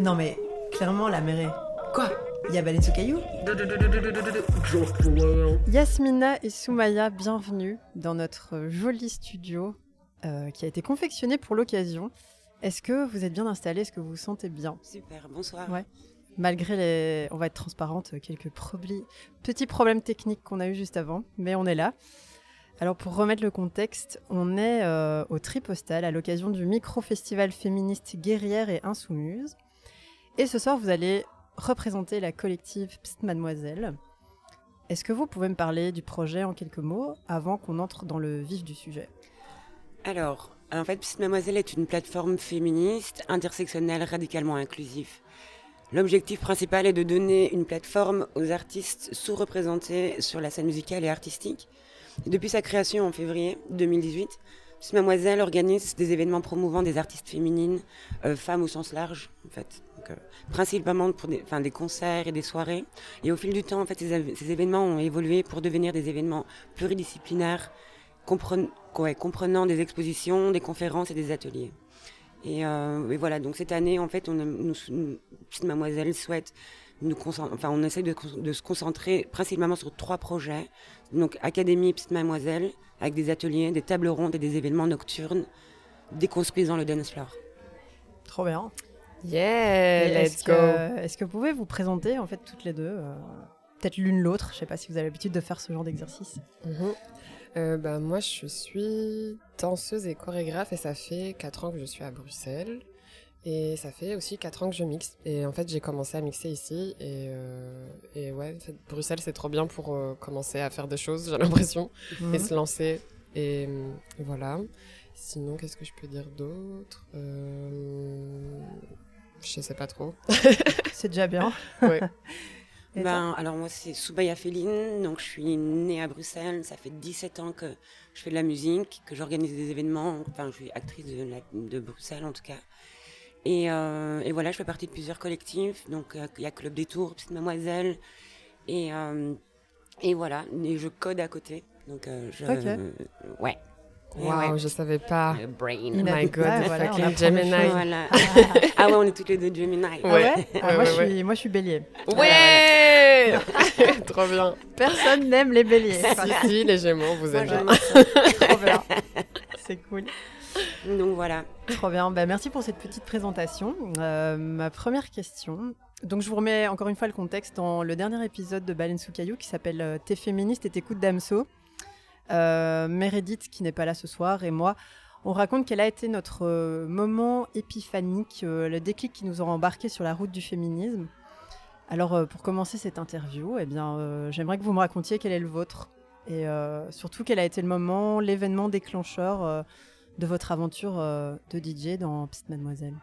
Non mais, clairement, la mairie. Quoi? Il y a Baleine sous caillou Yasmina et Soumaya, bienvenue dans notre joli studio euh, qui a été confectionné pour l'occasion. Est-ce que vous êtes bien installés Est-ce que vous vous sentez bien? Super, bonsoir. Ouais. Malgré les, on va être transparente, quelques probli- petits problèmes techniques qu'on a eu juste avant, mais on est là. Alors pour remettre le contexte, on est euh, au Tripostal à l'occasion du micro-festival féministe Guerrière et Insoumise. Et ce soir, vous allez représenter la collective Psst Mademoiselle. Est-ce que vous pouvez me parler du projet en quelques mots avant qu'on entre dans le vif du sujet? Alors, en fait, Petite Mademoiselle est une plateforme féministe, intersectionnelle, radicalement inclusive. L'objectif principal est de donner une plateforme aux artistes sous-représentés sur la scène musicale et artistique. Depuis sa création en février 2018, Petite Mademoiselle organise des événements promouvant des artistes féminines, euh, femmes au sens large, en fait. Euh, principalement pour des, des concerts et des soirées. Et au fil du temps, en fait, ces, événements ont évolué pour devenir des événements pluridisciplinaires, comprenant des expositions, des conférences et des ateliers. Et, euh, voilà, donc cette année, en fait, on, nous, Petite Mademoiselle souhaite nous enfin, on essaie de, de se concentrer principalement sur trois projets. Donc, Académie Petite Mademoiselle, avec des ateliers, des tables rondes et des événements nocturnes, déconstruisant le dance floor. Trop bien. Yeah, Et let's est-ce go. que, est-ce que vous pouvez vous présenter en fait toutes les deux euh, Peut-être l'une l'autre, je sais pas si vous avez l'habitude de faire ce genre d'exercice. Mhm. Euh, bah, moi, je suis danseuse et chorégraphe et ça fait 4 ans que je suis à Bruxelles. Et ça fait aussi 4 ans que je mixe. Et en fait, j'ai commencé à mixer ici. Et, euh, et ouais, en fait, Bruxelles, c'est trop bien pour euh, commencer à faire des choses, j'ai l'impression, Mhm. et se lancer. Et euh, voilà. Sinon, qu'est-ce que je peux dire d'autre? Euh... Je sais pas trop. C'est déjà bien. Ouais. Ben, alors moi c'est Soubaya Féline, donc je suis née à Bruxelles, ça fait 17 ans que je fais de la musique, que j'organise des événements, enfin je suis actrice de, la- de Bruxelles en tout cas. Et, euh, et voilà, je fais partie de plusieurs collectifs, donc euh, il y a Club des Tours, Petite Mademoiselle, et, euh, et voilà, et je code à côté, donc euh, je... Ok. ouais. Et Waouh, ouais. je savais pas. Le brain. Oh my god, Ouais, voilà, on fucking Gemini. Voilà. ah ouais, on est toutes les deux Gemini. Ah Ouais? ouais, Ah, Ouais, moi, ouais, je suis, moi je suis bélier. Ouais Trop bien. Personne n'aime les béliers. Si, si, les Gémeaux, vous bien. Trop bien. C'est cool. Donc voilà. Trop bien. Bah, merci pour cette petite présentation. Euh, ma première question. Donc, je vous remets encore une fois le contexte dans le dernier épisode de Baleine sous caillou qui s'appelle euh, T'es féministe et t'écoutes Damso. Euh, Meredith, qui n'est pas là ce soir, et moi, on raconte quel a été notre euh, moment épiphanique, euh, le déclic qui nous a embarqués sur la route du féminisme. Alors, pour commencer cette interview, eh bien, j'aimerais que vous me racontiez quel est le vôtre. Et surtout, quel a été le moment, l'événement déclencheur de votre aventure de DJ dans Petite Mademoiselle?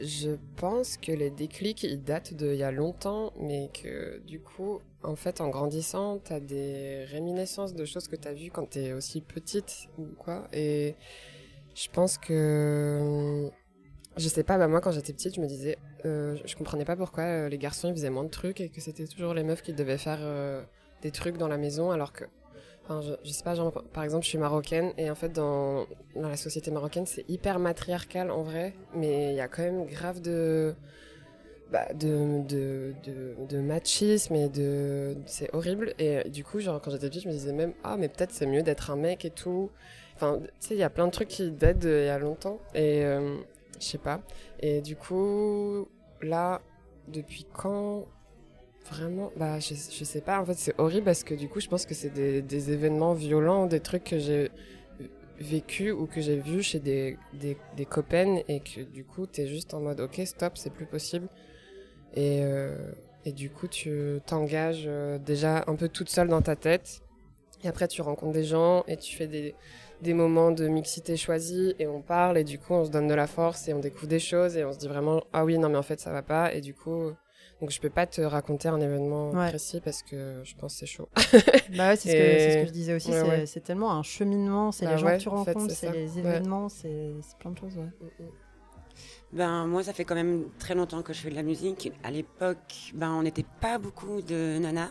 Je pense que les déclics, ils datent d'il y a longtemps, mais que du coup, en fait, en grandissant, t'as des réminiscences de choses que t'as vues quand t'es aussi petite ou quoi. Et je pense que... Je sais pas, bah moi quand j'étais petite, je me disais, euh, je comprenais pas pourquoi euh, les garçons ils faisaient moins de trucs et que c'était toujours les meufs qui devaient faire euh, des trucs dans la maison alors que Enfin, je, je sais pas, genre, par exemple, je suis marocaine et en fait, dans, dans la société marocaine, c'est hyper matriarcal en vrai, mais il y a quand même grave de, bah, de, de, de, machisme et de. C'est horrible. Et du coup, genre, quand j'étais petite, je me disais même, ah, mais peut-être c'est mieux d'être un mec et tout. Enfin, tu sais, il y a plein de trucs qui datent d'il y a longtemps et euh, je sais pas. Et du coup, là, depuis quand Vraiment, bah, je, je sais pas. En fait, c'est horrible parce que du coup, je pense que c'est des, des événements violents, des trucs que j'ai vécu ou que j'ai vu chez des, des, des copaines et que du coup, t'es juste en mode, ok, stop, c'est plus possible. Et, euh, et du coup, tu t'engages euh, déjà un peu toute seule dans ta tête. Et après, tu rencontres des gens et tu fais des, des moments de mixité choisis et on parle et du coup, on se donne de la force et on découvre des choses et on se dit vraiment, ah oui, non, mais en fait, ça va pas. Et du coup, donc je peux pas te raconter un événement Ouais. précis parce que je pense que c'est chaud. Bah ouais, c'est ce, que- Et- c'est ce que je disais aussi. Ouais, c'est ouais. tellement un cheminement. C'est Bah les gens que tu en fait, rencontres, c'est les événements, c'est c'est plein de choses. Ouais. Ben, moi, ça fait quand même très longtemps que je fais de la musique. À l'époque, ben, on n'était pas beaucoup de nanas.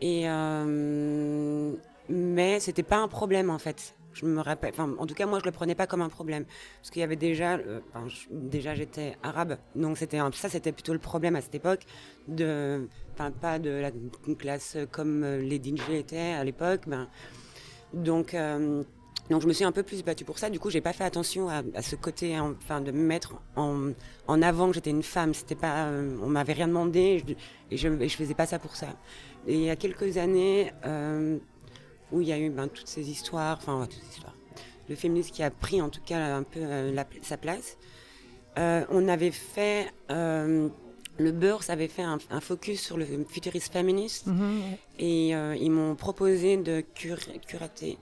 Et, euh, mais c'était pas un problème, en fait. Je me rappelle, en tout cas, moi, je le prenais pas comme un problème. Parce qu'il y avait déjà, euh, déjà, j'étais arabe. Donc, c'était ça, c'était plutôt le problème à cette époque. De, enfin, pas de la classe comme les DJ étaient à l'époque. Ben, donc, euh, donc, je me suis un peu plus battue pour ça. Du coup, j'ai pas fait attention à, à ce côté, hein, enfin, de me mettre en, en avant que j'étais une femme. C'était pas, euh, on m'avait rien demandé et je, je faisais pas ça pour ça. Et il y a quelques années, euh, où il y a eu ben, toutes ces histoires, enfin, ouais, toutes ces histoires, le féminisme qui a pris en tout cas un peu euh, la- sa place. On avait fait, le Beurre avait fait un, un focus sur le futurisme féministe Mhm, et euh, ils m'ont proposé de cur- curater.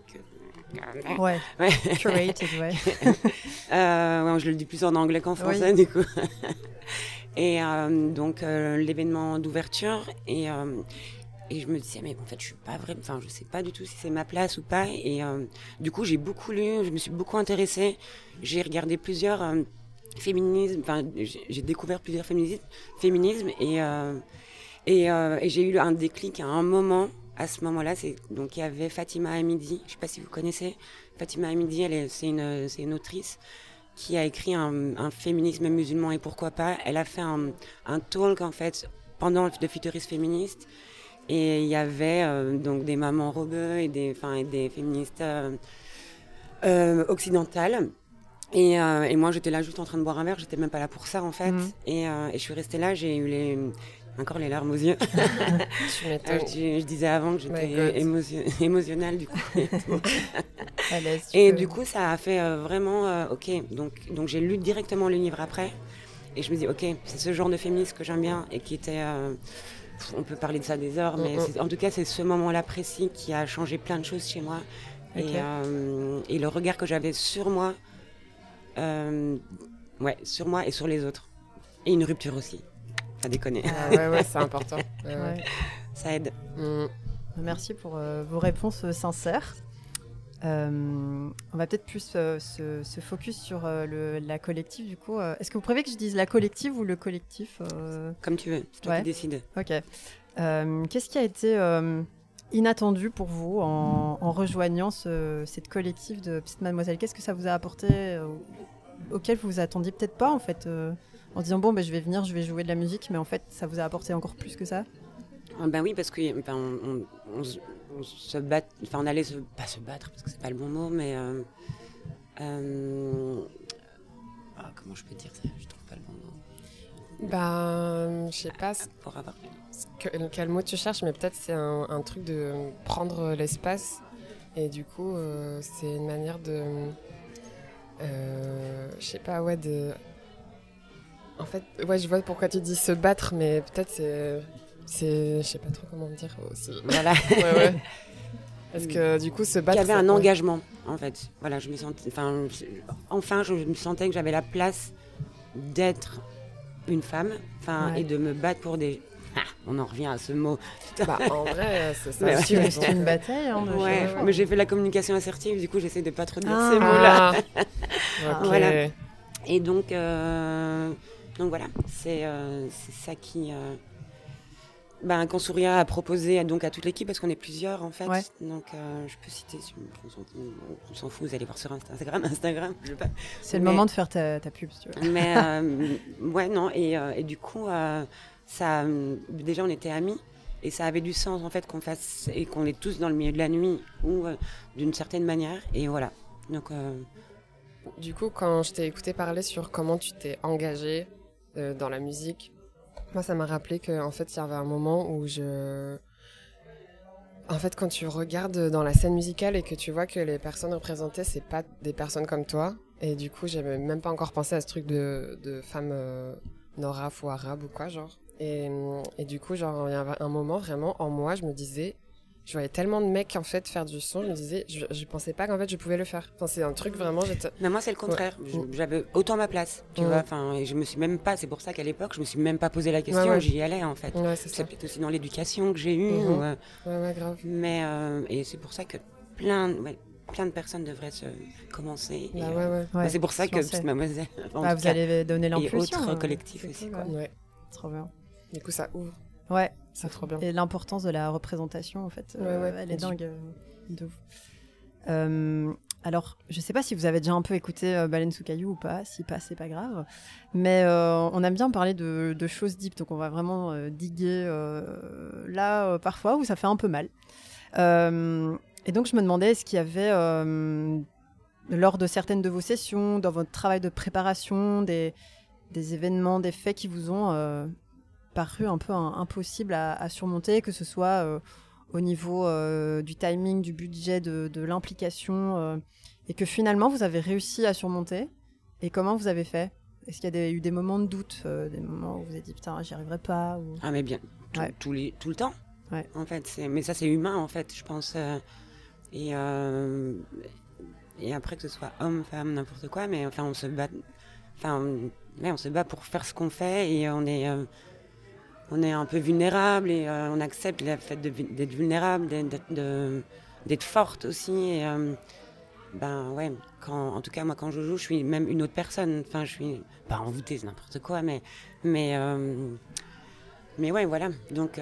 Ouais. Ouais. Curated, ouais. Euh, ouais, je le dis plus en anglais qu'en français, du coup. et euh, donc, euh, l'événement d'ouverture. Et, et je me disais, mais en fait, je suis pas vraiment. Enfin, je sais pas du tout si c'est ma place ou pas. Et du coup, j'ai beaucoup lu, je me suis beaucoup intéressée. J'ai regardé plusieurs féminismes. Enfin, j'ai découvert plusieurs féminismes. féminismes et et, et j'ai eu un déclic à un moment. À ce moment-là, c'est donc il y avait Fatima Hamidi. Je sais pas si vous connaissez. Fatima Hamidi, elle est, c'est une, c'est une autrice qui a écrit un, un féminisme musulman et pourquoi pas. Elle a fait un, un talk en fait pendant le futurisme féministe et il y avait euh, donc des mamans robeux et des, et des féministes euh, euh, occidentales. Et, et moi j'étais là juste en train de boire un verre, j'étais même pas là pour ça en fait. Et, euh, et je suis restée là, j'ai eu les, encore les larmes aux yeux. Tu m'étonnes. je, je disais avant que j'étais émotion- émotionnelle du coup. Tu Et peux- du coup, ça a fait euh, vraiment, euh, ok, donc, donc j'ai lu directement le livre après, et je me dis, ok, c'est ce genre de féminisme que j'aime bien, et qui était, euh, on peut parler de ça des heures, mais Mm, en tout cas, c'est ce moment-là précis qui a changé plein de choses chez moi, et, et le regard que j'avais sur moi, ouais, sur moi et sur les autres, et une rupture aussi, à déconner, Ah ouais, ouais, c'est important. Ouais. Ça aide. Mm. Merci pour euh, vos réponses euh, sincères. Euh, on va peut-être plus euh, se, se focus sur euh, le, la collective du coup. Euh, Est-ce que vous préférez que je dise la collective ou le collectif euh, Comme tu veux, c'est toi Ouais. qui décides. Ok. Euh, Qu'est-ce qui a été euh, inattendu pour vous en, en rejoignant ce- cette collective de Petite Mademoiselle? Qu'est-ce que ça vous a apporté euh, auquel vous vous attendiez peut-être pas en fait euh, en disant bon ben je vais venir, je vais jouer de la musique, mais en fait ça vous a apporté encore plus que ça? Ah ben oui, parce que on, on- on se- on se bat, enfin on allait se, pas se battre parce que c'est pas le bon mot, mais euh, euh, ah, comment je peux dire ça? Je trouve pas le bon mot. Bah, je sais pas ce Pour avoir, que- quel mot tu cherches, mais peut-être c'est un, un truc de prendre l'espace. Et du coup, euh, c'est une manière de. Euh, je sais pas, ouais, de. En fait, ouais, je vois pourquoi tu dis se battre, mais peut-être c'est. C'est. Je sais pas trop comment dire aussi. voilà, Ouais, ouais. Parce que du coup, se battre. y avait ça- un ouais. engagement en fait. Voilà, je me sentais, enfin, je- enfin, je me sentais que j'avais la place d'être une femme, enfin, Ouais. et de me battre pour des. Ah, on en revient à ce mot. Bah, en vrai, c'est ça. Ouais. C'est une bataille. Hein, Ouais, mais j'ai fait la communication assertive, du coup, j'essaie de pas trop dire Ah. ces mots-là. Ah, Voilà. Et donc, euh, donc voilà, c'est euh, c'est ça qui. Euh, ben, Consouria a proposé à, donc à toute l'équipe, parce qu'on est plusieurs en fait. Ouais. Donc euh, je peux citer, si on s'en- on s'en fout, vous allez voir sur Insta- Instagram. Instagram je veux pas. C'est le moment de faire ta, ta pub, si tu veux. Mais euh, ouais, non, et, euh, et du coup, euh, ça, déjà on était amis. Et ça avait du sens en fait qu'on fasse et qu'on est tous dans le milieu de la nuit ou euh, d'une certaine manière. Et voilà. Donc euh, Du coup, quand je t'ai écouté parler sur comment tu t'es engagé euh, dans la musique, moi, ça m'a rappelé qu'en fait, il y avait un moment où je. En fait, quand tu regardes dans la scène musicale et que tu vois que les personnes représentées, c'est pas des personnes comme toi, et du coup, j'avais même pas encore pensé à ce truc de, de femmes euh, ou arabes ou quoi, genre. Et, et du coup, genre, il y avait un moment vraiment en moi, je me disais, je voyais tellement de mecs en fait faire du son, je me disais, je, je pensais pas qu'en fait je pouvais le faire. Enfin, c'est un truc vraiment, j'étais. Mais moi, c'est le contraire. Ouais. J'avais autant ma place, tu Ouais. vois. Enfin, et je me suis même pas. C'est pour ça qu'à l'époque, je me suis même pas posé la question. Ouais, ouais. J'y allais en fait. Ouais, c'est peut-être aussi dans l'éducation que j'ai eue. Mhm. ou, euh, Ouais, ouais, grave. mais euh, et c'est pour ça que plein, ouais, plein de personnes devraient se commencer. et, Bah euh, ouais, ouais. Ouais, bah, c'est pour ça que. Petite Mademoiselle. en Bah, vous cas, allez donner et l'impulsion. autres hein. collectifs aussi. cool, ouais. Ouais. Trop bien. Du coup, ça ouvre. Ouais. C'est trop bien. Et l'importance de la représentation, en fait, Ouais, euh, ouais. elle est dingue. euh, de ouf. Euh, alors, je ne sais pas si vous avez déjà un peu écouté euh, Baleine sous caillou ou pas. Si pas, c'est pas grave. Mais euh, on aime bien parler de, de, choses deep, donc on va vraiment euh, diguer là parfois où ça fait un peu mal. Et donc je me demandais, est-ce qu'il y avait lors de certaines de vos sessions, dans votre travail de préparation, des, des événements, des faits qui vous ont paru un peu un- impossibles à, à surmonter, que ce soit euh, au niveau euh, du timing, du budget, de, de l'implication, euh, et que finalement vous avez réussi à surmonter Et comment vous avez fait? Est-ce qu'il y a des- eu des moments de doute, des moments où vous vous êtes dit putain, j'y arriverai pas ou... Ah mais bien, tout, Ouais. les, tout le temps. Ouais. En fait, mais ça c'est humain en fait, je pense. et et après que ce soit homme, femme, n'importe quoi, mais enfin on se bat. Enfin, ouais, on se bat pour faire ce qu'on fait et on est on est un peu vulnérable et euh, on accepte le fait d'être vulnérable, d'être- forte aussi. Et, euh, ben en tout cas moi quand je joue, je suis même une autre personne. Enfin, je suis pas envoûtée, c'est n'importe quoi, mais mais euh, ouais, voilà. Donc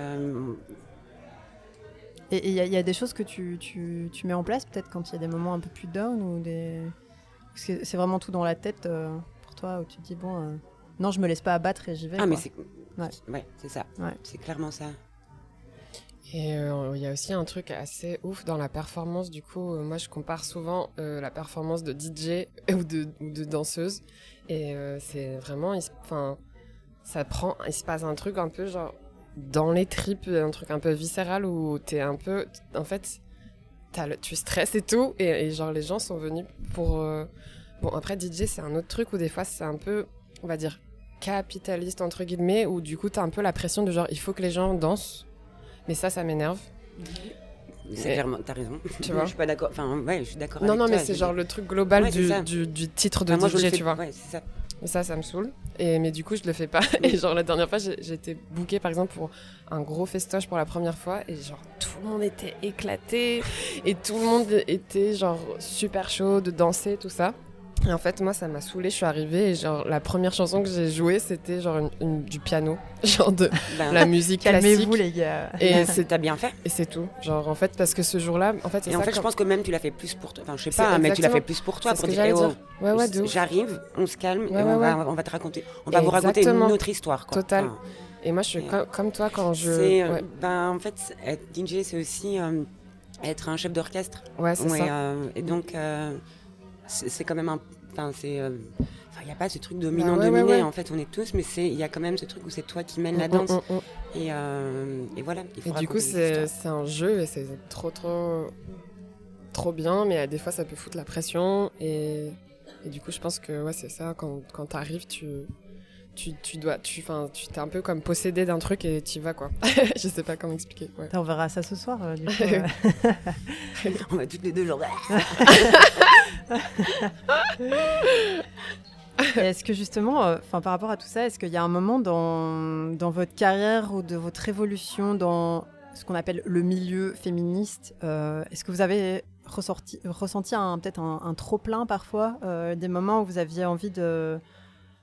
Et il y, a- des choses que tu, tu, mets en place peut-être quand il y a des moments un peu plus down ou des... C'est vraiment tout dans la tête pour toi où tu te dis bon, non, je me laisse pas abattre et j'y vais. ah mais c'est Ouais. ouais, c'est ça. Ouais. C'est clairement ça. Et euh, il y a aussi un truc assez ouf dans la performance. Du coup, euh, moi, je compare souvent euh, la performance de DJ ou de, ou de danseuse. Et euh, c'est vraiment, enfin, ça prend, il se passe un truc un peu genre dans les tripes, un truc un peu viscéral où t'es un peu, en fait, le- tu stresses et tout. Et, et genre les gens sont venus pour. euh, Bon, après DJ, c'est un autre truc où des fois c'est un peu, on va dire, capitaliste entre guillemets, où du coup t'as un peu la pression de genre il faut que les gens dansent. Mais ça, ça m'énerve. C'est Mais- clairement, t'as raison. Tu vois je suis pas d'accord. Enfin, ouais, je suis d'accord. Non, avec non, mais toi, c'est je- genre le truc global Ouais, c'est du, du, du titre de Enfin, DJ, tu vois. Ouais, c'est ça. Et ça, ça me saoule. Et, mais du coup, je le fais pas. Et genre, la dernière fois, été bookée, par exemple, pour un gros festoche pour la première fois. Et genre, tout le monde était éclaté. Et tout le monde était, genre, super chaud de danser, tout ça. Et en fait, moi, ça m'a saoulée. Je suis arrivée et genre, la première chanson que j'ai jouée, c'était genre une- une- du piano. Genre de Ben, la musique classique. Calmez-vous les gars. Et c'est t'as bien fait. et c'est tout. Genre, en fait, parce que ce jour-là, en fait, Et en fait, je pense que même tu l'as fait plus pour toi. Enfin, je sais pas, hein, mais tu l'as fait plus pour toi pour dire, eh oh, dire. Ouais, ouais, j'arrive, on se calme Ouais, et ouais, on, va, ouais. on va te raconter, on va vous raconter une autre histoire. Quoi. Total. Enfin, Et moi, je suis comme toi quand je. euh, ben, en fait, être DJ, c'est aussi euh, être un chef d'orchestre. ouais c'est ça. euh, et donc, euh, c'est quand même un. Enfin, c'est. euh, il n'y a pas ce truc Bah ouais, dominant-dominé, ouais, ouais. en fait, on est tous, mais il y a quand même ce truc où c'est toi qui mènes la Mm, danse. mm, mm, mm. Et, euh, et voilà, il Et du coup, c'est un jeu et c'est trop, trop, trop bien, mais euh, des fois, ça peut foutre la pression. Et, et du coup, je pense que ouais, c'est ça, quand, quand t'arrives, tu, tu, tu dois, tu, enfin, tu t'es un peu comme possédé d'un truc et tu y vas, quoi. je sais pas comment expliquer. Ouais. On verra ça ce soir. euh, du coup, euh. On va toutes les deux, genre. Et Est-ce que justement, euh, enfin par rapport à tout ça, est-ce qu'il y a un moment dans, dans votre carrière ou de votre évolution dans ce qu'on appelle le milieu féministe, est-ce que vous avez ressorti, ressenti un, peut-être un, un trop-plein parfois, des moments où vous aviez envie de,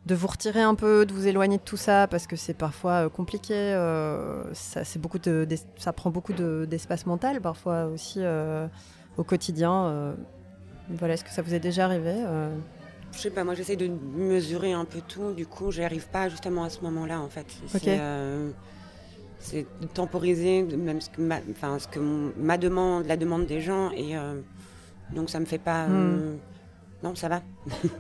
de vous retirer un peu, de vous éloigner de tout ça, parce que c'est parfois euh, compliqué, euh, ça, c'est beaucoup de, d'es- ça prend beaucoup de- d'espace mental parfois aussi euh, au quotidien. euh. voilà, est-ce que ça vous est déjà arrivé Je sais pas, moi j'essaie de mesurer un peu tout, du coup j'y arrive pas justement à ce moment-là en fait. C'est temporiser même ce que ma, enfin, ce que mon- ma demande, la demande des gens, et donc ça me fait pas. euh, non, ça va.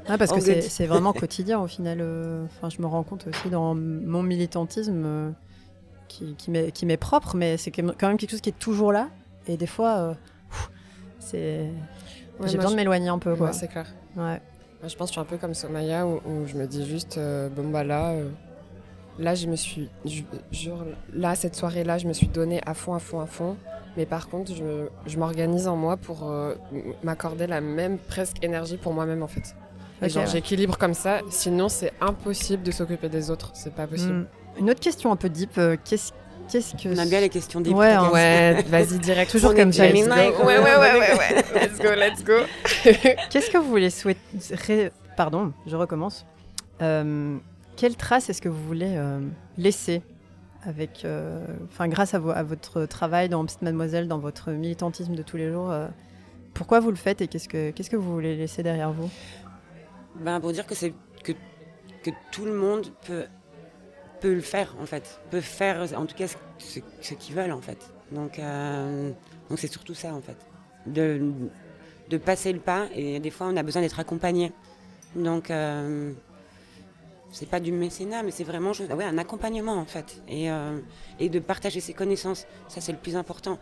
Ah, parce que c'est vraiment quotidien au final. euh, Enfin, je me rends compte aussi dans mon militantisme euh, qui, qui m'est qui m'est propre, mais c'est quand même- quelque chose qui est toujours là. Et des fois, euh, pff, c'est Ouais, j'ai besoin je- de m'éloigner un peu. Quoi. Ouais, c'est clair. Ouais. Moi, je pense que je suis un peu comme Somaya où, où je me dis juste, euh, bon bah là, euh, là je me suis, je- genre, là cette soirée-là, je me suis donné à fond, à fond, à fond. Mais par contre, je, je m'organise en moi pour euh, m'accorder la même presque énergie pour moi-même en fait. Genre ouais. j'équilibre comme ça, sinon c'est impossible de s'occuper des autres, c'est pas possible. Mm. Une autre question un peu deep. euh, Qu'est-ce qu'est-ce que On aime bien les questions des Ouais, hein. Ouais, vas-y direct. Toujours comme ça, Gemini. let's go. Ouais, ouais, ouais, ouais, ouais. Let's go, let's go. Qu'est-ce que vous voulez souhaiter Pardon, je recommence. Euh, quelle trace est-ce que vous voulez euh, laisser euh, grâce à, vo- à votre travail dans Petite Mademoiselle, dans votre militantisme de tous les jours euh, Pourquoi vous le faites et qu'est-ce que, vous voulez laisser derrière vous? Ben, pour dire que tout le monde peut, le faire, en fait. Peut faire, en tout cas, ce, ce- ce qu'ils veulent, en fait. Donc, euh, c'est surtout ça, en fait. De, passer le pas, et des fois, on a besoin d'être accompagné. C'est pas du mécénat, mais c'est vraiment un accompagnement, en fait. Et, euh, et de partager ses connaissances, ça, c'est le plus important.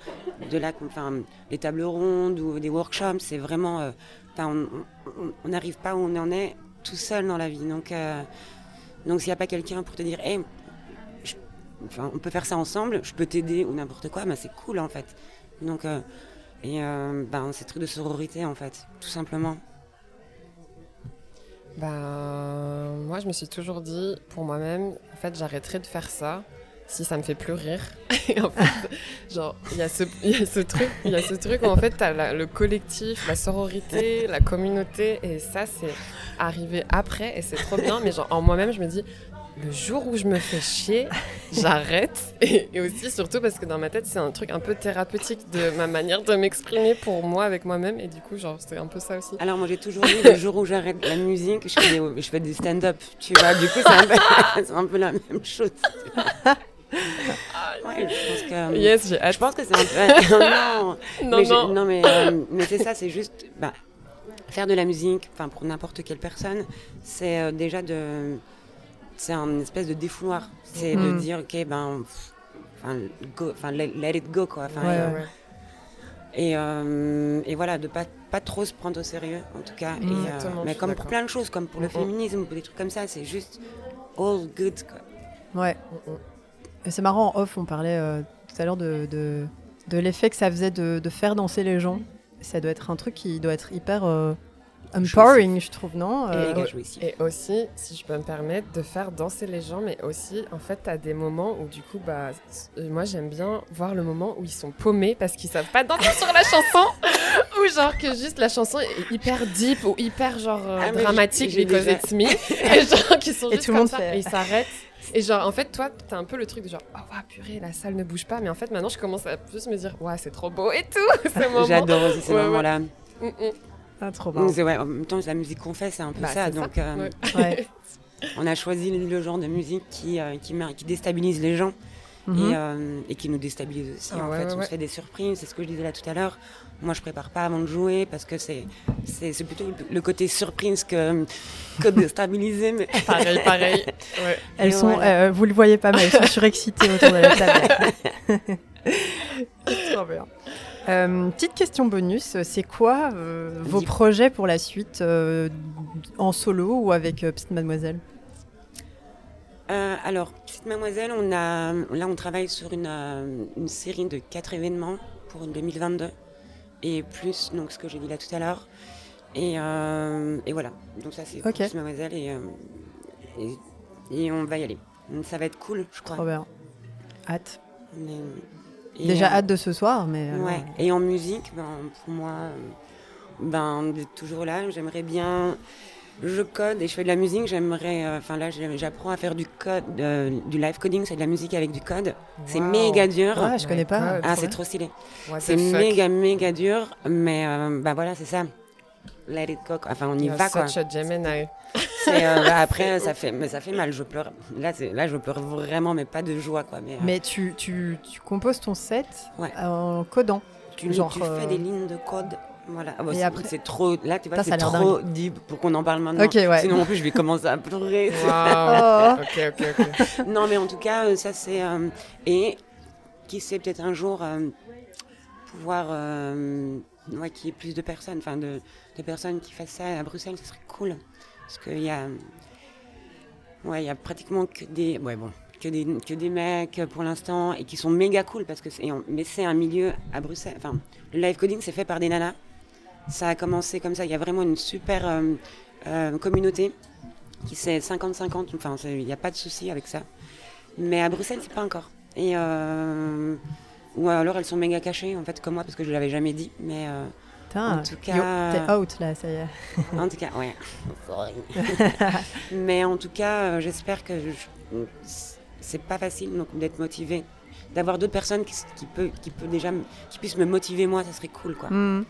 De enfin, les tables rondes ou des workshops, c'est vraiment... euh, on- n'arrive pas où on en est tout seul dans la vie. Donc, euh, donc s'il n'y a pas quelqu'un pour te dire, on peut faire ça ensemble, je peux t'aider ou n'importe quoi, ben, c'est cool en fait. Donc, et ben, c'est truc de sororité en fait, tout simplement. Ben, moi, je me suis toujours dit, pour moi-même, en fait, j'arrêterai de faire ça si ça me fait plus rire. Genre, il y, a ce- truc, il y a ce truc où en fait, t'as le collectif, la sororité, la communauté, et ça, c'est arrivé après, et c'est trop bien. Mais genre, en moi-même, je me dis, le jour où je me fais chier, j'arrête. Et, et aussi, surtout parce que dans ma tête, c'est un truc un peu thérapeutique de ma manière de m'exprimer pour moi avec moi-même, et du coup, genre, c'est un peu ça aussi. Alors moi j'ai toujours dit, le jour où j'arrête la musique, je fais des, je fais des stand-up, tu vois, du coup c'est un, peu- c'est un peu la même chose. Ouais, je pense que... Yes, j'ai Je pense que c'est un peu... non, Non, mais, non. non, mais, euh, mais c'est ça, c'est juste bah, faire de la musique, enfin pour n'importe quelle personne, c'est euh, déjà de, c'est un espèce de défouloir, c'est de Mm. dire ok ben, enfin let, let it go quoi, Ouais, euh, ouais. et euh, et voilà de pas pas trop se prendre au sérieux en tout cas, et, euh, mais comme pour plein de choses, comme pour le Mhm. féminisme ou des trucs comme ça, c'est juste all good quoi. Ouais. Mm, mm. C'est marrant, en off, on parlait euh, tout à l'heure de, de, de l'effet que ça faisait de, de faire danser les gens. Ça doit être un truc qui doit être hyper euh, empowering, je trouve, non Et Euh. Et aussi, si je peux me permettre, de faire danser les gens, mais aussi, en fait, t'as des moments où, du coup, bah, euh, moi, j'aime bien voir le moment où ils sont paumés parce qu'ils savent pas danser sur la chanson, ou genre que juste la chanson est hyper deep ou hyper genre euh, Ah, dramatique j'ai- j'ai because déjà- it's me, et genre qui sont Et juste tout le comme monde ça, fait- et ils s'arrêtent. Et genre, en fait, toi, t'as un peu le truc de genre, oh, ouais, purée, la salle ne bouge pas, mais en fait, maintenant, je commence à plus me dire, ouais, c'est trop beau et tout, ce moment. J'adore aussi ces Ouais, ouais. moments-là. Mm, mm. Ah, trop marrant. Ouais, en même temps, la musique qu'on fait, c'est un peu Bah, ça. Donc, euh, Ouais. On a choisi le genre de musique qui, euh, qui, déstabilise les gens Mhm. et, euh, et qui nous déstabilise aussi. Ah en ouais, fait, ouais, on se fait des surprises, c'est ce que je disais là tout à l'heure. Moi, je prépare pas avant de jouer parce que c'est plutôt le côté surprise que, que déstabiliser. Mais... Pareil, pareil. Ouais. Elles Et sont, voilà. euh, vous le voyez pas, mais elles sont surexcitées autour de la table. Trop bien. Euh, petite question bonus, c'est quoi euh, vos projets pour la suite euh, en solo ou avec Petite Mademoiselle? Alors, petite mademoiselle, on a, là, on travaille sur une, une série de quatre événements pour 2022 et plus donc ce que j'ai dit là tout à l'heure. Et, et voilà. Donc ça, c'est pour Ok. petite mademoiselle et, et, et on va y aller. Ça va être cool, je crois. Bien. Hâte. Et, Déjà euh, hâte de ce soir, mais. euh, Ouais. Et en musique, ben, pour moi, euh, ben, d'être toujours là. J'aimerais bien. Je code et je fais de la musique. J'aimerais. euh, Enfin, là, j'apprends à faire du code, euh, du live coding. C'est de la musique avec du code. C'est méga dur. Ouais, je my connais pas. Ah, c'est trop stylé. C'est méga, méga dur. Mais euh, bah voilà, c'est ça. Let it go. Enfin, on y You're va, quoi. such a Gemini. Euh, bah, après, ça fait, mais ça fait mal. Je pleure. Là, là, je pleure vraiment, mais pas de joie, quoi. Mais, euh, tu, tu, tu composes ton set Ouais. en codant. tu, genre, tu euh, fais des lignes de code. Voilà. Ah, bah, Et c'est, après- c'est trop. Là, tu vois, Ça, ça a c'est trop deep pour qu'on en parle maintenant. Ok, ouais. Sinon, en plus, je vais commencer à pleurer. Wow. Oh. ok, ok, ok. non, mais en tout cas, euh, ça, c'est. euh, et qui sait, peut-être un jour, euh, pouvoir. euh, ouais, qu'il y ait plus de personnes, enfin, de, de personnes qui fassent ça à Bruxelles, ce serait cool. Parce qu'il y a. Ouais, il y a pratiquement que des. Ouais, bon. Que des, que des mecs pour l'instant et qui sont méga cool parce que mais c'est un milieu à Bruxelles. Enfin, le live coding c'est fait par des nanas. Ça a commencé comme ça. Il y a vraiment une super euh, euh, communauté qui c'est 50-50. Enfin, il n'y a pas de souci avec ça. Mais à Bruxelles, c'est pas encore. Et euh, ou alors elles sont méga cachées en fait comme moi parce que je l'avais jamais dit. Mais Putain, En tout cas- t'es out là, ça y est. en tout cas, ouais. Sorry. Mais en tout cas, euh, j'espère que je- c'est pas facile donc d'être motivé, d'avoir d'autres personnes qui, qui peut, qui peut déjà, qui puissent me motiver moi, ça serait cool quoi. Hmm.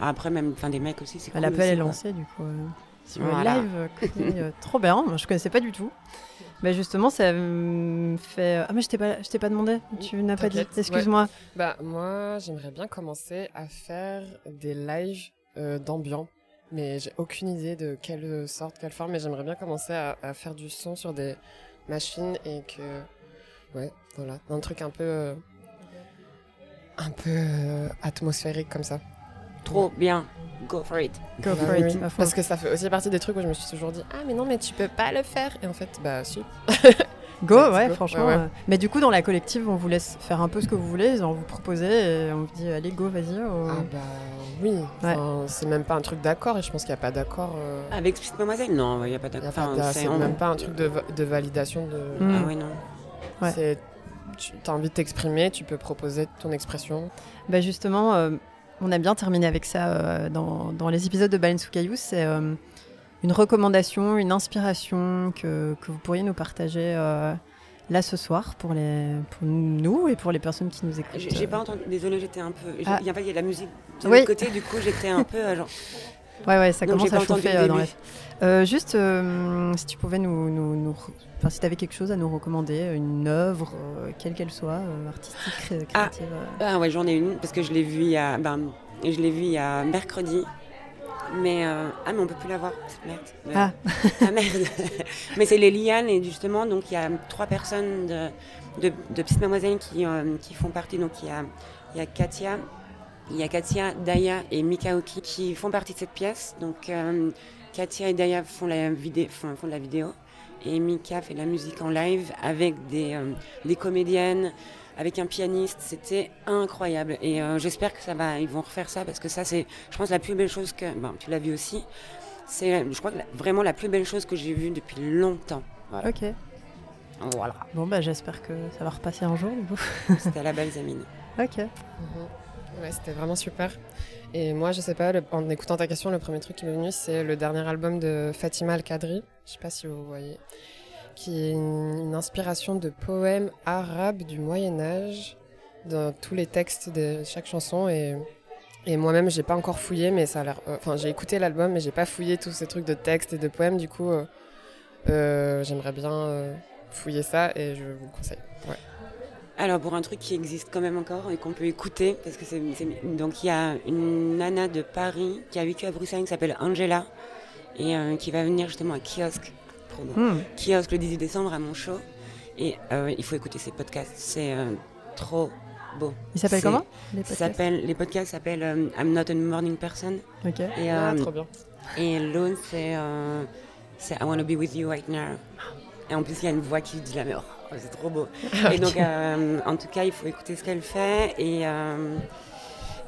Après, même enfin, des mecs aussi, c'est cool. L'appel est lancé du coup. euh, sur le Voilà. live, euh, euh, trop bien. Moi, je connaissais pas du tout. Mais justement, ça me fait. Ah, mais je t'ai pas, je t'ai pas demandé. Tu n'as pas dit. Excuse-moi. Bah, moi, j'aimerais bien commencer à faire des lives euh, d'ambiance. Mais j'ai aucune idée de quelle sorte, quelle forme. Mais j'aimerais bien commencer à, à faire du son sur des machines et que. Ouais, voilà. Un truc un peu. euh, un peu euh, atmosphérique comme ça. Trop bien. Go for it. Go Bah for oui, it. oui. Parce que ça fait aussi partie des trucs où je me suis toujours dit Ah, mais non, mais tu peux pas le faire. Et en fait, bah, si. Go, ouais, go. franchement. Ouais, ouais. euh, Mais du coup, dans la collective, on vous laisse faire un peu ce que vous voulez. On vous propose et on vous dit allez, go, vas-y. euh. Ah, bah, oui. Enfin, C'est même pas un truc d'accord et je pense qu'il n'y a pas d'accord. euh, Avec Petite Mademoiselle Non, il n'y a pas d'accord. Enfin, c'est même pas un truc de, va- de validation de. Mm. Ah ouais, non. Tu as envie de t'exprimer, tu peux proposer ton expression. Bah justement, euh, on a bien terminé avec ça euh, dans, dans les épisodes de Baleine sous caillou. C'est euh, une recommandation, une inspiration que, que vous pourriez nous partager euh, là ce soir pour, les, pour nous et pour les personnes qui nous écoutent. J'ai pas entendu. Désolée, j'étais un peu. Ah. Il y a la musique de Oui. côté, du coup, j'étais un peu genre. Ouais, ouais, ça commence à chauffer euh, dans la... Euh, juste, euh, si tu pouvais nous... nous, nous re- Enfin, si tu avais quelque chose à nous recommander, une œuvre, quelle qu'elle soit, artistique, Ah. créative. euh. Ah ouais, j'en ai une parce que je l'ai vue il y a. Ben, je l'ai vue il y a mercredi. Mais. Ah, mais on peut plus la voir. Merde. Ah. Ah, merde. mais c'est les lianes et justement, donc il y a trois personnes de, de, de Petite Mademoiselle qui, qui font partie. Donc il y a, il y a Katia. Il y a Katia, Daya et Mikaoki qui font partie de cette pièce. Donc euh, Katia et Daya font, la vidéo, font, font de la vidéo et Mika fait de la musique en live avec des, euh, des comédiennes, avec un pianiste. C'était incroyable et euh, j'espère que ça va, ils vont refaire ça parce que ça c'est, je pense, la plus belle chose que, bon, tu l'as vu aussi. C'est, je crois que la- vraiment la plus belle chose que j'ai vue depuis longtemps. Voilà. Ok. Voilà. Bon, bah, j'espère que ça va repasser un jour. du coup. C'était à la Balsamine. ok. Ouais, c'était vraiment super. Et moi, je sais pas, en écoutant ta question, le premier truc qui m'est venu, c'est le dernier album de Fatima Al-Qadri. Je sais pas si vous voyez. Qui est une, inspiration de poèmes arabes du Moyen-Âge dans tous les textes de chaque chanson. Et, et moi-même, j'ai pas encore fouillé, mais ça a l'air. euh, Enfin, j'ai écouté l'album, mais j'ai pas fouillé tous ces trucs de textes et de poèmes. Du coup, euh, euh, j'aimerais bien fouiller ça et je vous le conseille. Ouais. Alors pour un truc qui existe quand même encore et qu'on peut écouter, parce que c'est c'est- donc il y a une nana de Paris qui a vécu à Bruxelles qui s'appelle Angela et euh, qui va venir justement à Kiosque, beau. Hmm. Kiosque le 18 décembre à mon show et euh, il faut écouter ses podcasts, c'est euh, trop beau. Il s'appelle C'est- comment les podcasts? s'appelle les podcasts s'appellent euh, I'm Not a Morning Person Ok. et Ah, trop bien. et l'autre c'est euh, c'est I Wanna Be With You Right Now. Et en plus il y a une voix qui dit la mort. Oh, c'est trop beau. Et donc, euh, en tout cas, il faut écouter ce qu'elle fait. Et, euh,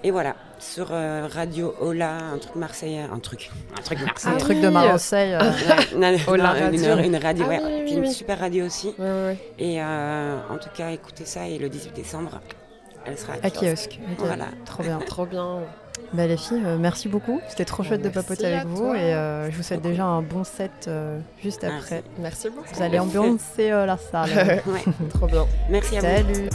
et voilà, sur euh, Radio Ola, un truc marseillais, un truc, un truc Un marseillais. Ah truc de Marseille. euh, Ouais, non, non, Ola non, une, Radio. une radio, Ah ouais, oui, oui, qui est une oui. super radio aussi. Et euh, en tout cas, écoutez ça. Et le 18 décembre, elle sera à à Kiosque. Voilà. Trop bien. Trop bien. Bah, les filles, euh, merci beaucoup. C'était trop chouette de papoter avec vous toi. et euh, je vous souhaite déjà un bon set euh, juste Merci. après. Merci beaucoup. Vous allez ambiancer euh, la salle. Ouais. Trop bien. Merci à vous. Salut